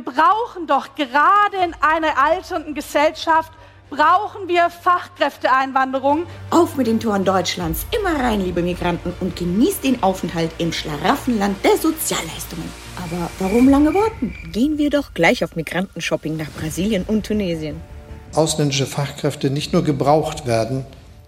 wir brauchen doch gerade in einer alternden Gesellschaft, brauchen wir Fachkräfteeinwanderung. Auf mit den Toren Deutschlands, immer rein, liebe Migranten, und genießt den Aufenthalt im Schlaraffenland der Sozialleistungen. Aber warum lange warten? Gehen wir doch gleich auf Migrantenshopping nach Brasilien und Tunesien. Ausländische Fachkräfte nicht nur gebraucht werden,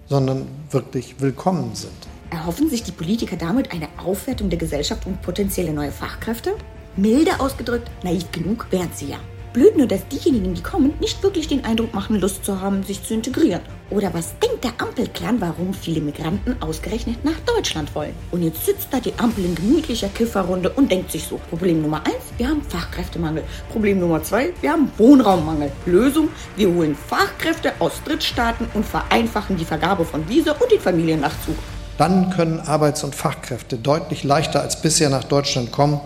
sondern wirklich willkommen sind. Erhoffen sich die Politiker damit eine Aufwertung der Gesellschaft und potenzielle neue Fachkräfte? Milde ausgedrückt, naiv genug wären sie ja. Blöd nur, dass diejenigen, die kommen, nicht wirklich den Eindruck machen, Lust zu haben, sich zu integrieren. Oder was denkt der Ampelclan, warum viele Migranten ausgerechnet nach Deutschland wollen? Und jetzt sitzt da die Ampel in gemütlicher Kifferrunde und denkt sich so, Problem Nummer eins, wir haben Fachkräftemangel. Problem Nummer zwei, wir haben Wohnraummangel. Lösung, wir holen Fachkräfte aus Drittstaaten und vereinfachen die Vergabe von Visa und den Familiennachzug. Dann können Arbeits- und Fachkräfte deutlich leichter als bisher nach Deutschland kommen,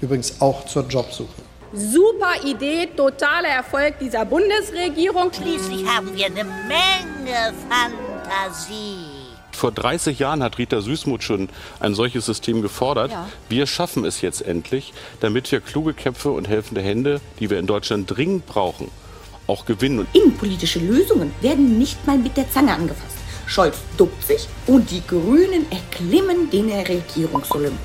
übrigens auch zur Jobsuche. Super Idee, totaler Erfolg dieser Bundesregierung. Schließlich haben wir eine Menge Fantasie. Vor 30 Jahren hat Rita Süßmuth schon ein solches System gefordert. Ja. Wir schaffen es jetzt endlich, damit wir kluge Köpfe und helfende Hände, die wir in Deutschland dringend brauchen, auch gewinnen. Innenpolitische Lösungen werden nicht mal mit der Zange angefasst. Scholz duckt sich und die Grünen erklimmen den Regierungsolymp.